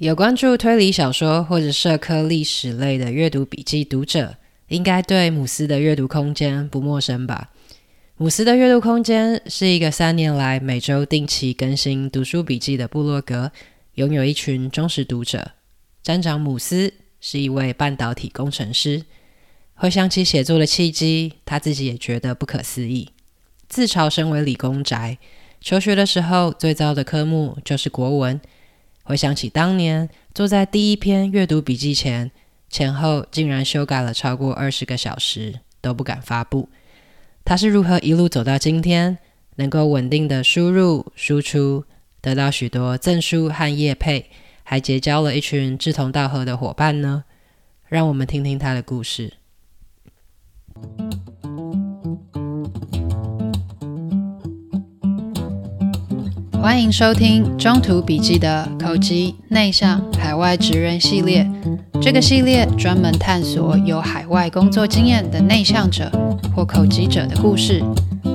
有关注推理小说或者社科历史类的阅读笔记读者，应该对姆斯的阅读空间不陌生吧？姆斯的阅读空间是一个三年来每周定期更新读书笔记的部落格，拥有一群忠实读者。站长姆斯是一位半导体工程师。回想起写作的契机，他自己也觉得不可思议。自嘲身为理工宅，求学的时候最糟的科目就是国文。回想起当年坐在第一篇阅读笔记前，前后竟然修改了超过二十个小时，都不敢发布。他是如何一路走到今天，能够稳定的输入输出，得到许多证书和业配，还结交了一群志同道合的伙伴呢？让我们听听他的故事。欢迎收听中途笔记的口级内向海外职人系列。这个系列专门探索有海外工作经验的内向者或口级者的故事。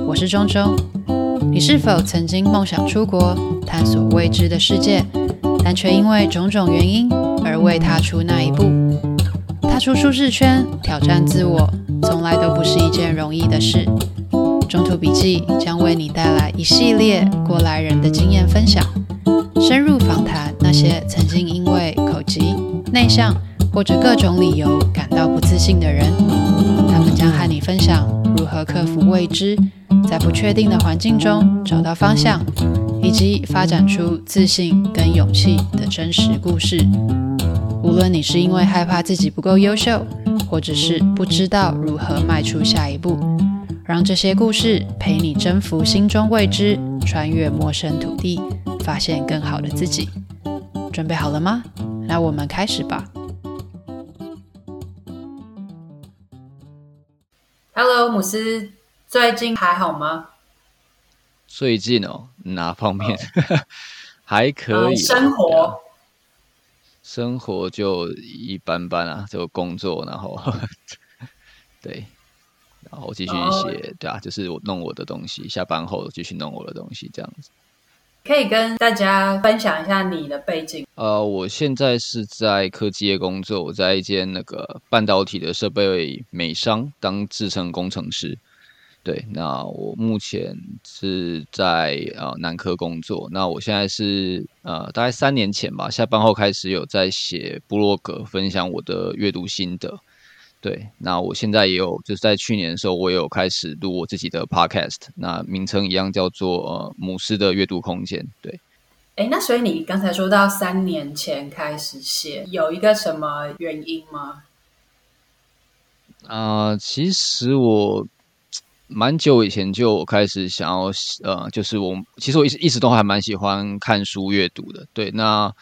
我是中中。你是否曾经梦想出国探索未知的世界，但却因为种种原因而未踏出那一步？踏出舒适圈，挑战自我，从来都不是一件容易的事。中途笔记将为你带来一系列过来人的经验分享，深入访谈那些曾经因为口疾、内向或者各种理由感到不自信的人。他们将和你分享如何克服未知，在不确定的环境中找到方向，以及发展出自信跟勇气的真实故事。无论你是因为害怕自己不够优秀，或者是不知道如何迈出下一步。让这些故事陪你征服心中未知，穿越陌生土地，发现更好的自己。准备好了吗？那我们开始吧。Hello，姆斯，最近还好吗？最近哦，哪方面？还可以。生活，生活就一般般啊，就工作，然后 对。然后继续写，oh. 对啊，就是我弄我的东西，下班后继续弄我的东西，这样子。可以跟大家分享一下你的背景。呃，我现在是在科技业工作，我在一间那个半导体的设备美商当制程工程师。对，那我目前是在呃南科工作。那我现在是呃大概三年前吧，下班后开始有在写部落格，分享我的阅读心得。对，那我现在也有，就是在去年的时候，我也有开始录我自己的 podcast，那名称一样叫做呃姆斯的阅读空间。对，哎，那所以你刚才说到三年前开始写，有一个什么原因吗？啊、呃，其实我蛮久以前就开始想要，呃，就是我其实我一直一直都还蛮喜欢看书阅读的。对，那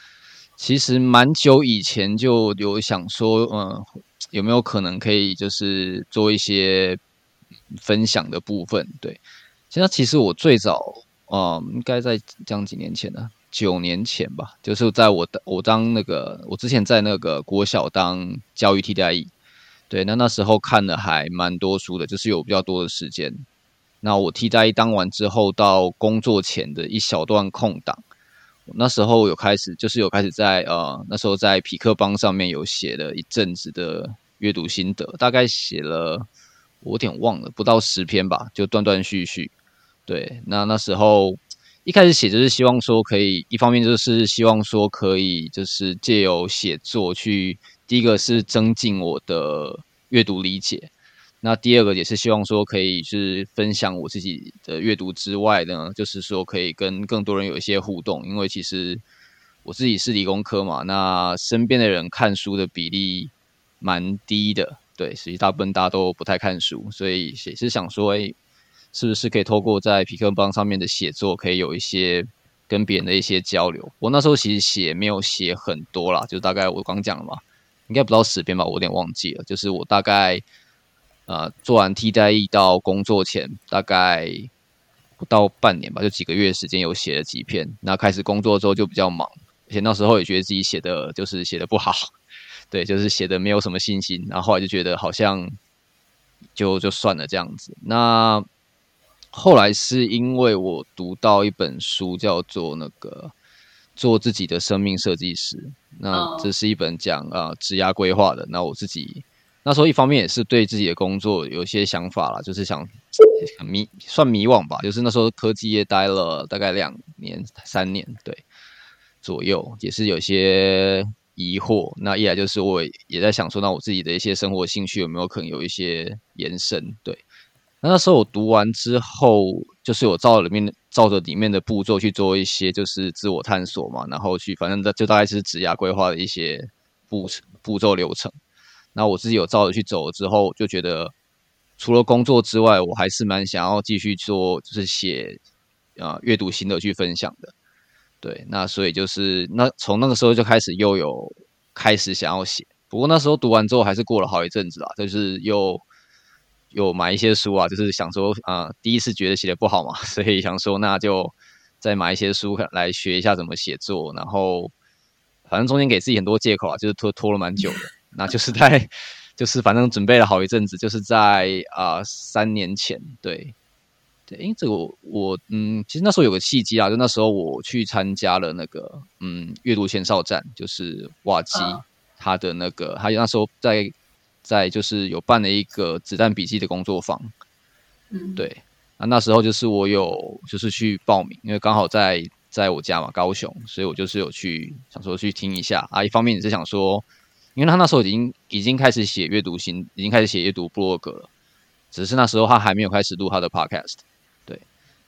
其实蛮久以前就有想说，嗯、呃。有没有可能可以就是做一些分享的部分？对，现在其实我最早啊、应该在这样几年前呢，九年前吧，就是在我的我当那个我之前在那个国小当教育替代役，对，那那时候看的还蛮多书的，就是有比较多的时间。那我替代役当完之后，到工作前的一小段空档。那时候有开始，就是有开始在呃，那时候在匹克邦上面有写了一阵子的阅读心得，大概写了我有点忘了，不到十篇吧，就断断续续。对，那那时候一开始写就是希望说可以，一方面就是希望说可以，就是借由写作去，第一个是增进我的阅读理解。那第二个也是希望说可以是分享我自己的阅读之外呢，就是说可以跟更多人有一些互动，因为其实我自己是理工科嘛，那身边的人看书的比例蛮低的，对，实际大部分大家都不太看书，所以也是想说，哎，是不是可以透过在痞客邦上面的写作，可以有一些跟别人的一些交流。我那时候其实写没有写很多啦，就大概我刚讲了嘛，应该不到十篇吧，我有点忘记了，就是我大概。呃，做完替代役到工作前大概不到半年吧，就几个月时间有写了几篇。那开始工作之后就比较忙，而且那时候也觉得自己写的就是写的不好，对，就是写的没有什么信心。然后后来就觉得好像就就算了这样子。那后来是因为我读到一本书叫做那个做自己的生命设计师。那这是一本讲啊职涯规划的。那我自己那时候一方面也是对自己的工作有些想法啦，就是想迷算迷惘吧。就是那时候科技业待了大概两年三年对左右，也是有些疑惑。那一来就是我也在想说，那我自己的一些生活兴趣有没有可能有一些延伸？对。那那时候我读完之后，就是我照里面照着里面的步骤去做一些就是自我探索嘛，然后去反正就大概是职涯规划的一些步步骤流程。那我自己有照着去走之后，就觉得除了工作之外，我还是蛮想要继续做，就是写啊阅读心得去分享的。对，那所以就是那从那个时候就开始又有开始想要写，不过那时候读完之后还是过了好一阵子啦，就是又。有买一些书啊，就是想说啊、呃，第一次觉得写的不好嘛，所以想说那就再买一些书来学一下怎么写作。然后反正中间给自己很多借口啊，就是拖拖了蛮久的。那就是在就是反正准备了好一阵子，就是在啊、呃、三年前，对对，因为这个我我嗯，其实那时候有个契机啊，就那时候我去参加了那个嗯阅读前哨站，就是瓦基他的那个，他那时候在。在就是有办了一个子弹笔记的工作坊，嗯，对，啊那时候就是我有就是去报名，因为刚好在在我家嘛，高雄，所以我就是有去想说去听一下啊。一方面也是想说，因为他那时候已经已经开始写阅读心，已经开始写阅读 blog 了，只是那时候他还没有开始录他的 podcast。对，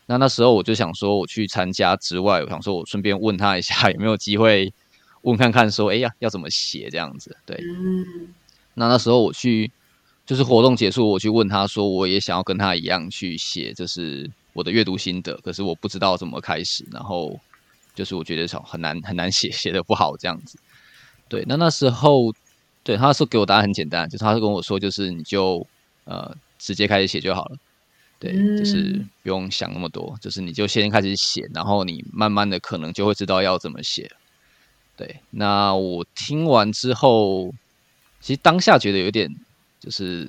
那那时候我就想说，我去参加之外，我想说我顺便问他一下有没有机会问看看说，哎呀，要怎么写这样子？对。嗯那那时候我去，就是活动结束，我去问他说，我也想要跟他一样去写，就是我的阅读心得，可是我不知道怎么开始，然后就是我觉得很难很难写，写得不好这样子。对，那那时候，对，他说给我答案很简单，就是他是跟我说，就是你就呃直接开始写就好了，对，就是不用想那么多，就是你就先开始写，然后你慢慢的可能就会知道要怎么写。对，那我听完之后。其实当下觉得有点就是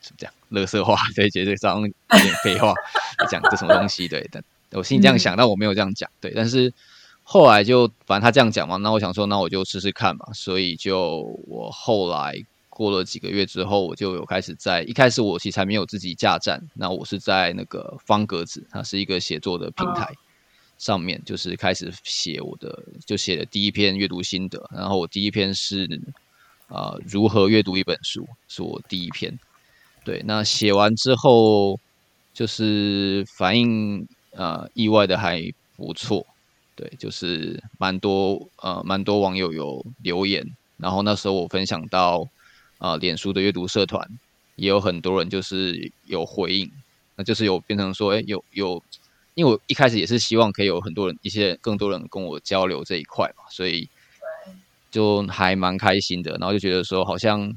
怎么讲，乐色话，所以觉得这张有点废话，讲这什么东西？对，但我心里这样想，但我没有这样讲。对，但是后来就反正他这样讲嘛，那我想说，那我就试试看嘛。所以就我后来过了几个月之后，我就有开始在一开始我其实还没有自己架站，那我是在那个方格子，它是一个写作的平台上面，就是开始写我的，就写了第一篇阅读心得，然后我第一篇是。啊、呃，如何阅读一本书是我第一篇。对，那写完之后，就是反应呃意外的还不错。对，就是蛮多呃蛮多网友有留言，然后那时候我分享到啊、呃，脸书的阅读社团也有很多人就是有回应，那就是有变成说，哎，有有，因为我一开始也是希望可以有很多人一些更多人跟我交流这一块嘛，所以。就还蛮开心的，然后就觉得说好像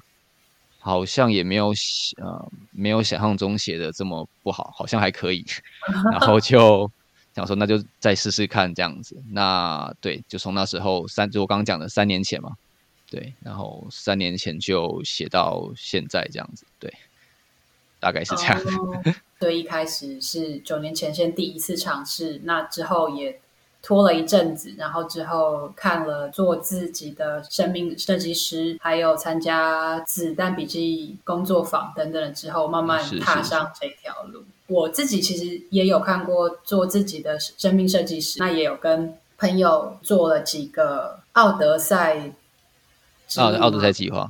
好像也没有呃没有想象中写的这么不好，好像还可以，然后就想说那就再试试看这样子。那对，就从那时候三，就我刚刚讲的三年前嘛，对，然后三年前就写到现在这样子，对，大概是这样。对，一开始是九年前先第一次尝试，那之后也。拖了一阵子，然后之后看了做自己的生命设计师，还有参加子弹笔记工作坊等等之后，慢慢踏上这条路。是是是。我自己其实也有看过做自己的生命设计师，那也有跟朋友做了几个奥德赛，奥奥德赛计划。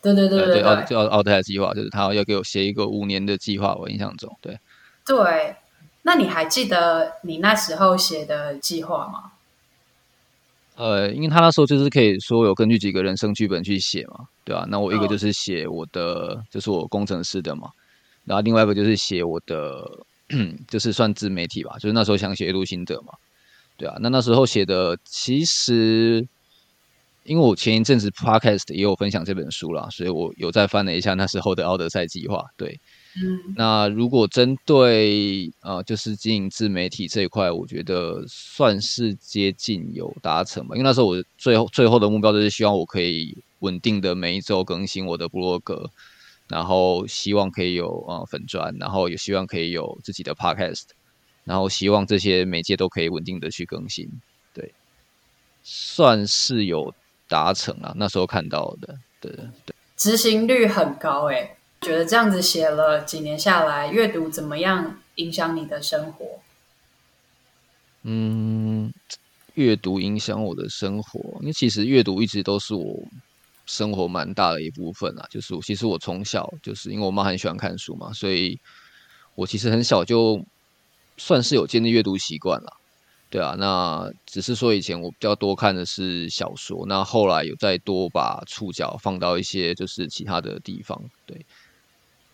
对对对对对，奥奥奥德赛计划就是他要给我写一个五年的计划，我印象中，对对。那你还记得你那时候写的计划吗？呃，因为他那时候就是可以说有根据几个人生剧本去写嘛，对吧、啊？那我一个就是写我的，哦、就是我工程师的嘛，然后另外一个就是写我的，就是算自媒体吧，就是那时候想写阅读心得嘛，对啊。那那时候写的其实，因为我前一阵子 podcast 也有分享这本书啦，所以我有再翻了一下那时候的奥德赛计划，对。嗯，那如果针对呃，就是经营自媒体这一块，我觉得算是接近有达成吧。因为那时候我最后最后的目标就是希望我可以稳定的每一周更新我的部落格，然后希望可以有呃粉专，然后也希望可以有自己的 podcast，然后希望这些媒介都可以稳定的去更新。对，算是有达成了，那时候看到的，对对对，执行率很高诶，觉得这样子写了几年下来，阅读怎么样影响你的生活？嗯，阅读影响我的生活，因为其实阅读一直都是我生活蛮大的一部分啊。就是其实我从小就是因为我妈很喜欢看书嘛，所以我其实很小就算是有建立阅读习惯了。对啊，那只是说以前我比较多看的是小说，那后来有再多把触角放到一些就是其他的地方。对，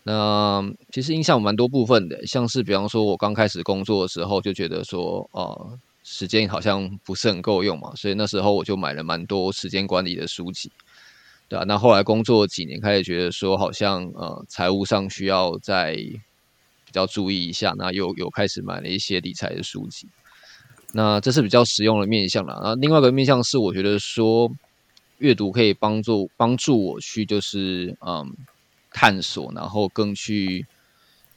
那其实影响蛮多部分的，像是比方说我刚开始工作的时候就觉得说，呃，时间好像不是很够用嘛，所以那时候我就买了蛮多时间管理的书籍。对啊，那后来工作几年，开始觉得说好像呃财务上需要再比较注意一下，那又又开始买了一些理财的书籍。那这是比较实用的面向啦。那另外一个面向是，我觉得说阅读可以帮助帮助我去就是嗯探索，然后更去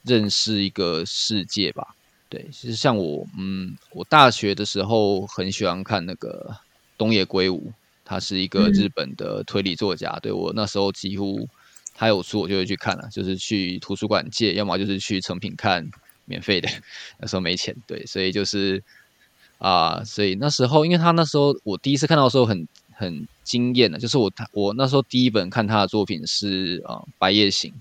认识一个世界吧。对，其实像我嗯，我大学的时候很喜欢看那个东野圭吾，他是一个日本的推理作家。嗯、对，我那时候几乎他有书我就会去看了，就是去图书馆借，要么就是去成品看免费的。那时候没钱，对，所以就是。啊，所以那时候，因为他那时候我第一次看到的时候很很惊艳的，就是我他我那时候第一本看他的作品是啊《白夜行》，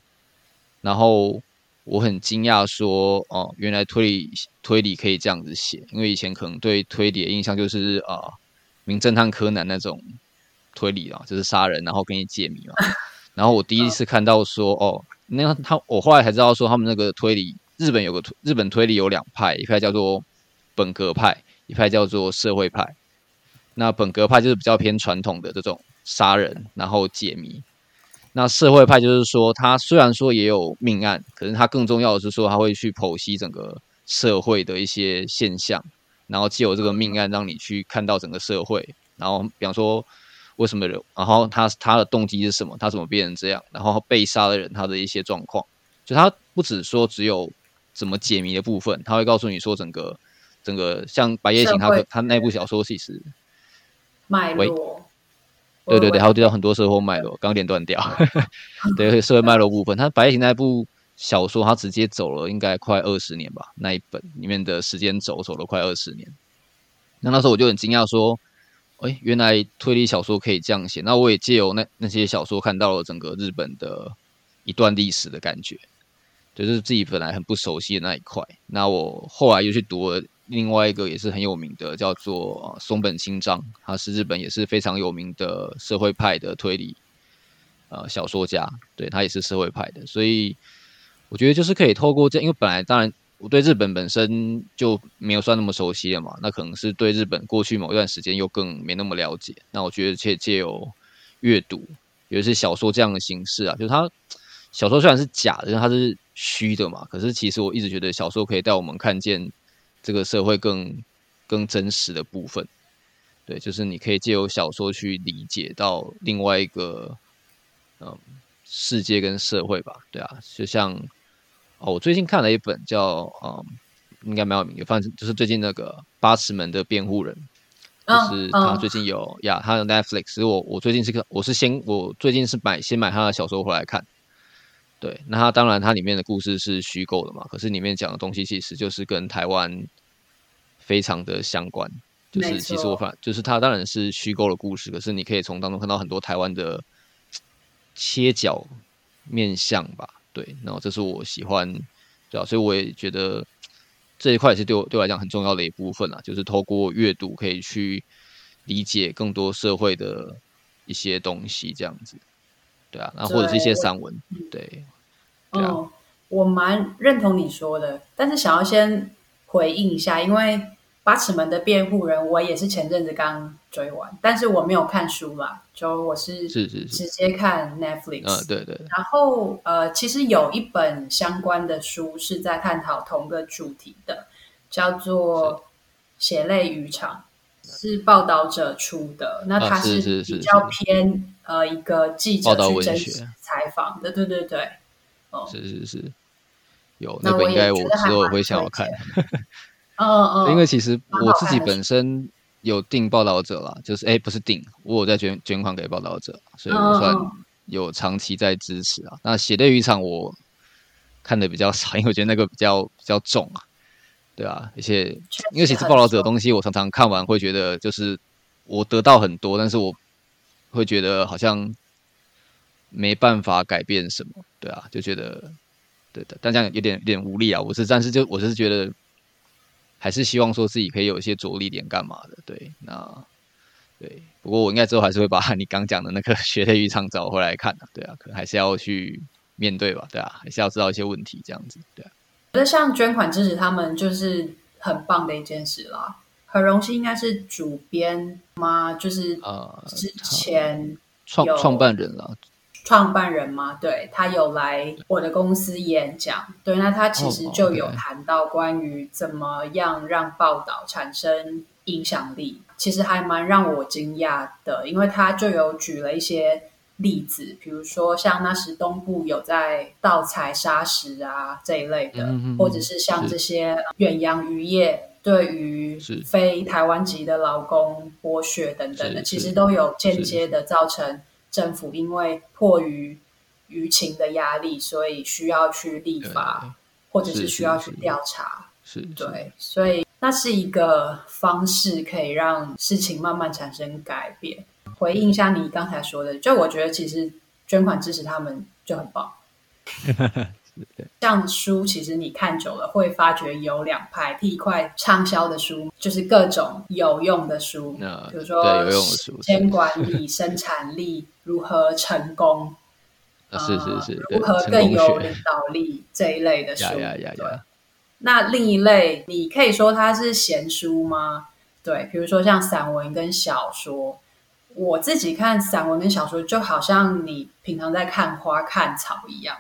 然后我很惊讶说，哦，原来推理推理可以这样子写，因为以前可能对推理的印象就是啊《名侦探柯南》那种推理啊，就是杀人然后给你解谜嘛。然后我第一次看到说，哦，那他我后来才知道说他们那个推理，日本有个日本推理有两派，一派叫做本格派。一派叫做社会派，那本格派就是比较偏传统的这种杀人然后解谜，那社会派就是说，他虽然说也有命案，可是他更重要的是说，他会去剖析整个社会的一些现象，然后借由这个命案让你去看到整个社会，然后比方说为什么人，然后他他的动机是什么，他怎么变成这样，然后被杀的人他的一些状况，就他不只说只有怎么解谜的部分，他会告诉你说整个。整个像《白夜行》，他他那部小说其实脉络，对对对，还有就很多社会脉络，刚点断掉，对社会脉络部分，他《白夜行》那部小说，他直接走了应该快二十年吧，那一本里面的时间轴走了快二十年。那那时候我就很惊讶，说，哎，原来推理小说可以这样写。那我也借由那那些小说，看到了整个日本的一段历史的感觉，就是自己本来很不熟悉的那一块。那我后来又去读了。另外一个也是很有名的，叫做松本清张，他是日本也是非常有名的社会派的推理呃小说家，对，他也是社会派的，所以我觉得就是可以透过这，因为本来当然我对日本本身就没有算那么熟悉了嘛，那可能是对日本过去某一段时间又更没那么了解，那我觉得借借由阅读，尤其是小说这样的形式啊，就是它小说虽然是假的，但它是虚的嘛，可是其实我一直觉得小说可以带我们看见。这个社会更更真实的部分，对，就是你可以借由小说去理解到另外一个嗯世界跟社会吧，对啊，就像哦，我最近看了一本叫嗯，应该蛮有名的，反正就是最近那个八尺门的辩护人，就是他最近有、oh, oh. 呀，他有 Netflix，我我最近是个我是先我最近是买先买他的小说回来看。对，那他当然，它里面的故事是虚构的嘛，可是里面讲的东西其实就是跟台湾非常的相关。就是其实我反，就是他当然是虚构的故事，可是你可以从当中看到很多台湾的切角面相吧。对，然后这是我喜欢，对啊，所以我也觉得这一块也是对我对我来讲很重要的一部分啊，就是透过阅读可以去理解更多社会的一些东西，这样子。对啊，然后或者是一些散文，对，对嗯，啊、我蛮认同你说的，但是想要先回应一下，因为八尺门的辩护人，我也是前阵子刚追完，但是我没有看书啦，就我是是是直接看 Netflix，嗯，对对。然后呃，其实有一本相关的书是在探讨同个主题的，叫做《血泪渔场》，是报道者出的，那它是比较偏。呃，一个记者去真实采访的，对对对，哦，是是是，有那本应该我之后会想要看，嗯嗯，因为其实我自己本身有订报道者啦，就是哎、欸，不是订，我有在捐捐款给报道者，所以我算有长期在支持啊。Oh. 那血泪渔场我看的比较少，因为我觉得那个比较比较重啊，对啊，而且因为其实报道者的东西，我常常看完会觉得就是我得到很多，但是我会觉得好像没办法改变什么，对啊，就觉得对的，但这样有点有点无力啊。我是但是就我是觉得。还是希望说自己可以有一些着力点干嘛的，对，那对，不过我应该之后还是会把你刚讲的那个血泪渔场找回来看的，对啊，可能还是要去面对吧，对啊，还是要知道一些问题这样子，对啊。我觉得像捐款支持他们就是很棒的一件事啦，很荣幸应该是主编吗？就是呃之前创创办人了。创办人嘛，对，他有来我的公司演讲，对，那他其实就有谈到关于怎么样让报道产生影响力，其实还蛮让我惊讶的，因为他就有举了一些例子，比如说像那时东部有在盗采砂石啊这一类的，或者是像这些远洋渔业对于非台湾籍的劳工剥削等等的，其实都有间接的造成。政府因为迫于舆情的压力，所以需要去立法，或者是需要去调查，是，是，是，对，所以那是一个方式，可以让事情慢慢产生改变。回应一下你刚才说的，就我觉得其实捐款支持他们就很棒。像书，其实你看久了会发觉有两派。第一块畅销的书就是各种有用的书，比如说时间管理、生产力如何成功，是是是，如何更有领导力这一类的书。那另一类，你可以说它是闲书吗？对，比如说像散文跟小说。我自己看散文跟小说，就好像你平常在看花看草一样。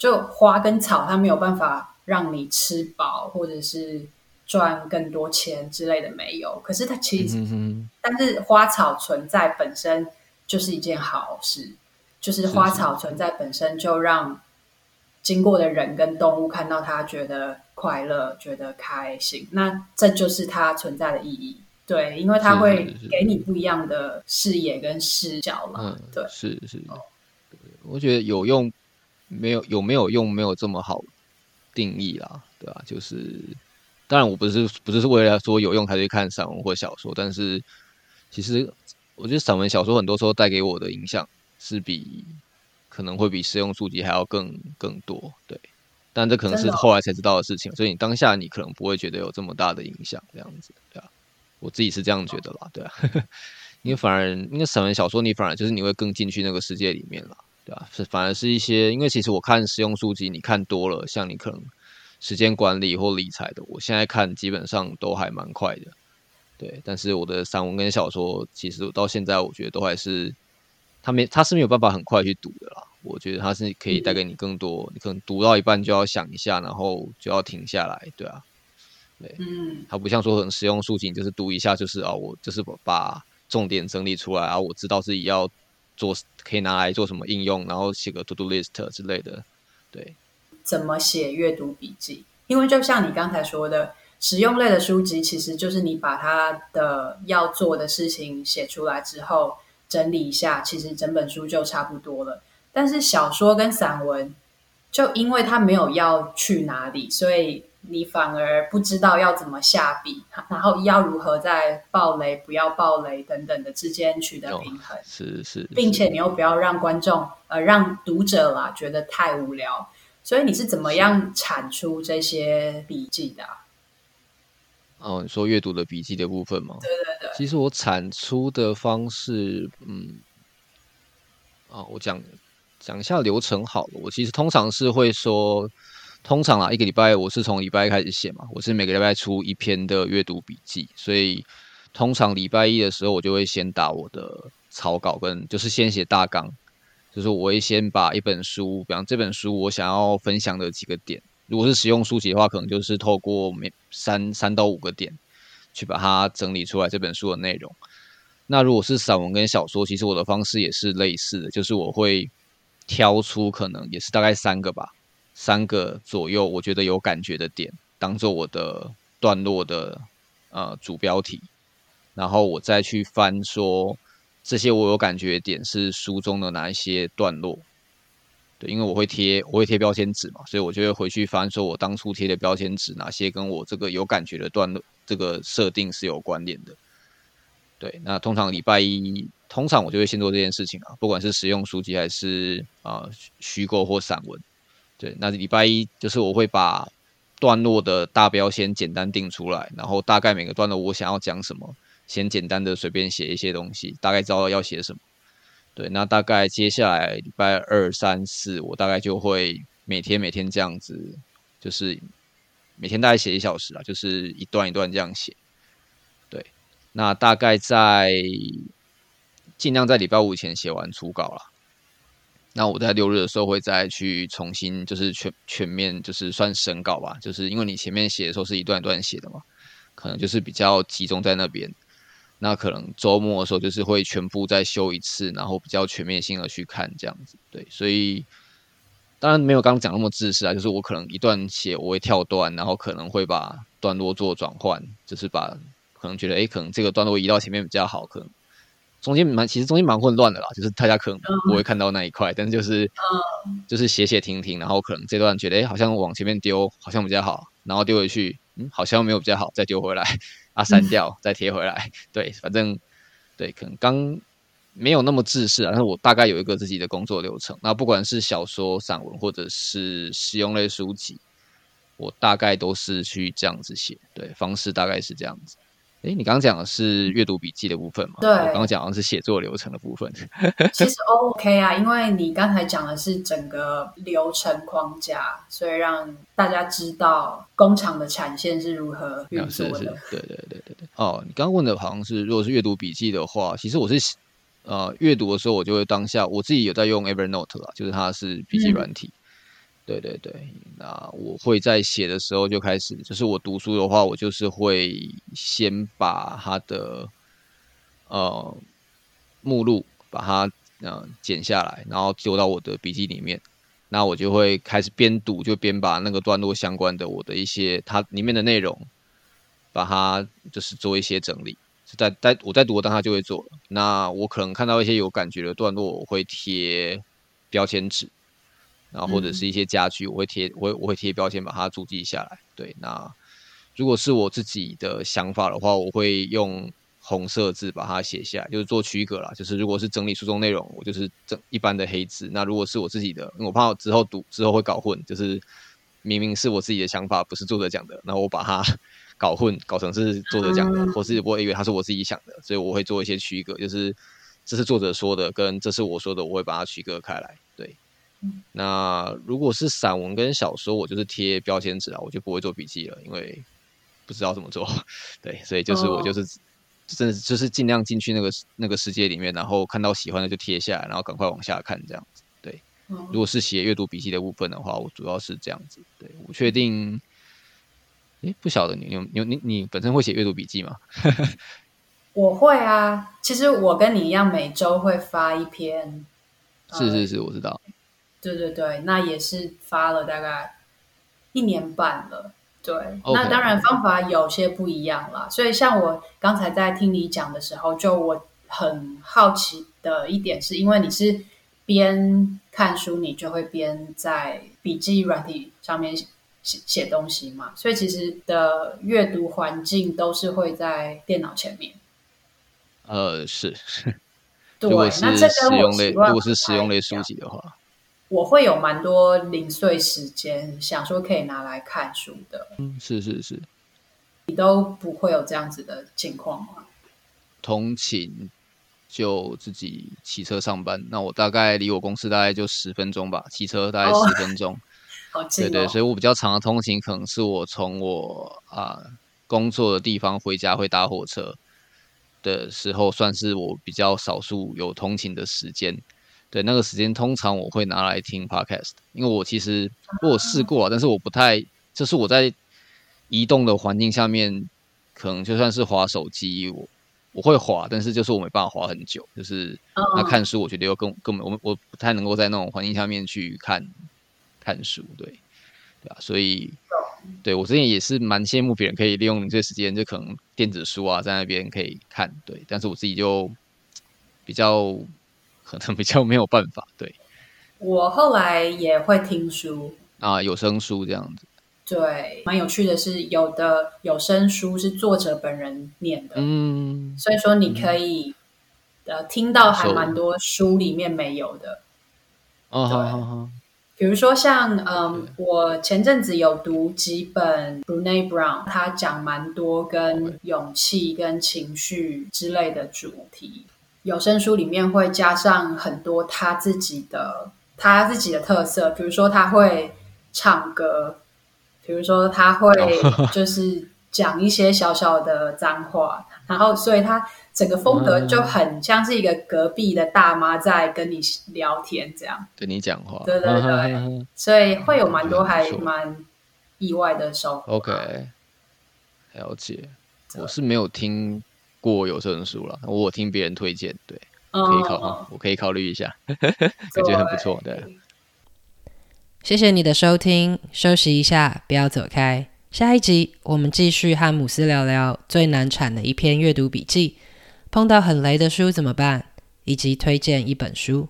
就花跟草，它没有办法让你吃饱，或者是赚更多钱之类的，没有。可是它其实，但是花草存在本身就是一件好事，就是花草存在本身就让经过的人跟动物看到它，觉得快乐，觉得开心。那这就是它存在的意义，对，因为它会给你不一样的视野跟视角了。嗯，对，是是，我觉得有用。没有有没有用，没有这么好定义啦，对吧？就是当然，我不是不是为了说有用才去看散文或小说，但是其实我觉得散文小说很多时候带给我的影响是比可能会比实用书籍还要更更多，对。但这可能是后来才知道的事情，所以你当下你可能不会觉得有这么大的影响，这样子，对啊。我自己是这样觉得啦，对啊。因为反而因为散文小说，你反而就是你会更进去那个世界里面了。对啊，是反而是一些，因为其实我看实用书籍，你看多了，像你可能时间管理或理财的，我现在看基本上都还蛮快的。对，但是我的散文跟小说，其实到现在我觉得都还是，他没他是没有办法很快去读的啦。我觉得他是可以带给你更多，嗯、你可能读到一半就要想一下，然后就要停下来。对啊，对，嗯，他不像说很实用书籍，就是读一下就是啊，我就是把重点整理出来啊，我知道自己要。做可以拿来做什么应用，然后写个 to do list 之类的，对。怎么写阅读笔记？因为就像你刚才说的，实用类的书籍其实就是你把它的要做的事情写出来之后，整理一下，其实整本书就差不多了。但是小说跟散文，就因为它没有要去哪里，所以。你反而不知道要怎么下笔，然后要如何在暴雷、不要暴雷等等的之间取得平衡，是是，并且你又不要让观众呃让读者啦觉得太无聊，所以你是怎么样产出这些笔记的啊？哦，你说阅读的笔记的部分吗？对对对，其实我产出的方式，嗯，啊，我讲讲一下流程好了。我其实通常是会说。通常啊，一个礼拜我是从礼拜开始写嘛，我是每个礼拜出一篇的阅读笔记，所以通常礼拜一的时候，我就会先打我的草稿，跟就是先写大纲，就是我会先把一本书，比方这本书我想要分享的几个点，如果是实用书籍的话，可能就是透过每三三到五个点去把它整理出来这本书的内容。那如果是散文跟小说，其实我的方式也是类似的，就是我会挑出可能也是大概三个吧。三个左右，我觉得有感觉的点，当做我的段落的呃主标题，然后我再去翻说这些我有感觉点是书中的哪一些段落。对，因为我会贴我会贴标签纸嘛，所以我就会回去翻说我当初贴的标签纸哪些跟我这个有感觉的段落这个设定是有关联的。对，那通常礼拜一，通常我就会先做这件事情啊，不管是实用书籍还是啊、呃、虚构或散文。对，那礼拜一就是我会把段落的大标先简单定出来，然后大概每个段落我想要讲什么，先简单的随便写一些东西，大概知道要写什么。对，那大概接下来礼拜二、三、四，我大概就会每天每天这样子，就是每天大概写一小时啊，就是一段一段这样写。对，那大概在尽量在礼拜五前写完初稿啦。那我在六日的时候会再去重新，就是全全面，就是算审稿吧，就是因为你前面写的时候是一段一段写的嘛，可能就是比较集中在那边。那可能周末的时候就是会全部再修一次，然后比较全面性的去看这样子。对，所以当然没有刚刚讲那么自私啊，就是我可能一段写我会跳段，然后可能会把段落做转换，就是把可能觉得诶，可能这个段落移到前面比较好，可能中间蛮其实中间蛮混乱的啦，就是大家可能不会看到那一块，但是就是就是写写停停，然后可能这段觉得诶，好像往前面丢好像比较好，然后丢回去，嗯，好像没有比较好，再丢回来。啊，删掉再贴回来，对，反正对，可能刚没有那么制式啊，但是我大概有一个自己的工作流程。那不管是小说、散文，或者是实用类书籍，我大概都是去这样子写，对，方式大概是这样子。诶，你刚刚讲的是阅读笔记的部分嘛？对，我刚刚讲的是写作流程的部分。其实 OK 啊，因为你刚才讲的是整个流程框架，所以让大家知道工厂的产线是如何运作的。是是对对对对对。哦，你刚刚问的好像是，如果是阅读笔记的话，其实我是呃阅读的时候，我就会当下我自己有在用 Evernote 啦，就是它是笔记软体。嗯对对对，那我会在写的时候就开始，就是我读书的话，我就是会先把它的呃目录把它嗯、呃、剪下来，然后丢到我的笔记里面。那我就会开始边读就边把那个段落相关的我的一些它里面的内容，把它就是做一些整理。在在我在读的当下就会做。那我可能看到一些有感觉的段落，我会贴标签纸。然后或者是一些家具，我会贴，我会我会贴标签把它注记下来。对，那如果是我自己的想法的话，我会用红色字把它写下来，就是做区隔啦。就是如果是整理书中内容，我就是整一般的黑字。那如果是我自己的，我怕我之后读之后会搞混，就是明明是我自己的想法，不是作者讲的，然后我把它 搞混，搞成是作者讲的，或是我以为他是我自己想的，所以我会做一些区隔，就是这是作者说的，跟这是我说的，我会把它区隔开来。对。那如果是散文跟小说，我就是贴标签纸啊，我就不会做笔记了，因为不知道怎么做。对，所以就是我就是真的就是尽量进去那个那个世界里面，然后看到喜欢的就贴下来，然后赶快往下看这样子。对，如果是写阅读笔记的部分的话，我主要是这样子。对，我确定，诶，不晓得你你你你本身会写阅读笔记吗？我会啊，其实我跟你一样，每周会发一篇。是是是，我知道。对对对，那也是发了大概一年半了。对，Okay. 那当然方法有些不一样啦。所以像我刚才在听你讲的时候，就我很好奇的一点，是因为你是边看书，你就会边在笔记软体上面写写东西嘛。所以其实的阅读环境都是会在电脑前面。呃，是。对，如果是实用类，如果是使用类书籍的话。我会有蛮多零碎时间，想说可以拿来看书的。嗯，是是是，你都不会有这样子的情况吗？通勤就自己骑车上班，那我大概离我公司大概就十分钟吧，骑车大概十分钟。哦、好近、哦、对对，所以我比较长的通勤可能是我从我啊工作的地方回家会搭火车的时候，算是我比较少数有通勤的时间。对，那个时间通常我会拿来听 podcast，因为我其实我试过了，但是我不太，就是我在移动的环境下面，可能就算是滑手机，我我会滑，但是就是我没办法滑很久，就是那看书，我觉得又更根本我我不太能够在那种环境下面去看看书，对对啊，所以对我之前也是蛮羡慕别人可以利用这时间，就可能电子书啊，在那边可以看。对，但是我自己就比较可能比较没有办法。对，我后来也会听书啊，有声书这样子。对，蛮有趣的是，有的有声书是作者本人念的，嗯，所以说你可以、嗯、呃听到还蛮多书里面没有的。哦，好好好。比如说像嗯，我前阵子有读几本 Brené Brown，他讲蛮多跟勇气跟情绪之类的主题。有声书里面会加上很多他自己的他自己的特色，比如说他会唱歌。比如说，他会就是讲一些小小的脏话，然后所以他整个风格就很像是一个隔壁的大妈在跟你聊天这样，跟你讲话。对对对，所以会有蛮多还蛮意外的收获。OK，了解。我是没有听过有声书了，我有听别人推荐，对，可以考，我可以考虑一下，感觉很不错，对。谢谢你的收听，休息一下，不要走开。下一集我们继续和姆斯聊聊最难产的一篇阅读笔记，碰到很雷的书怎么办，以及推荐一本书。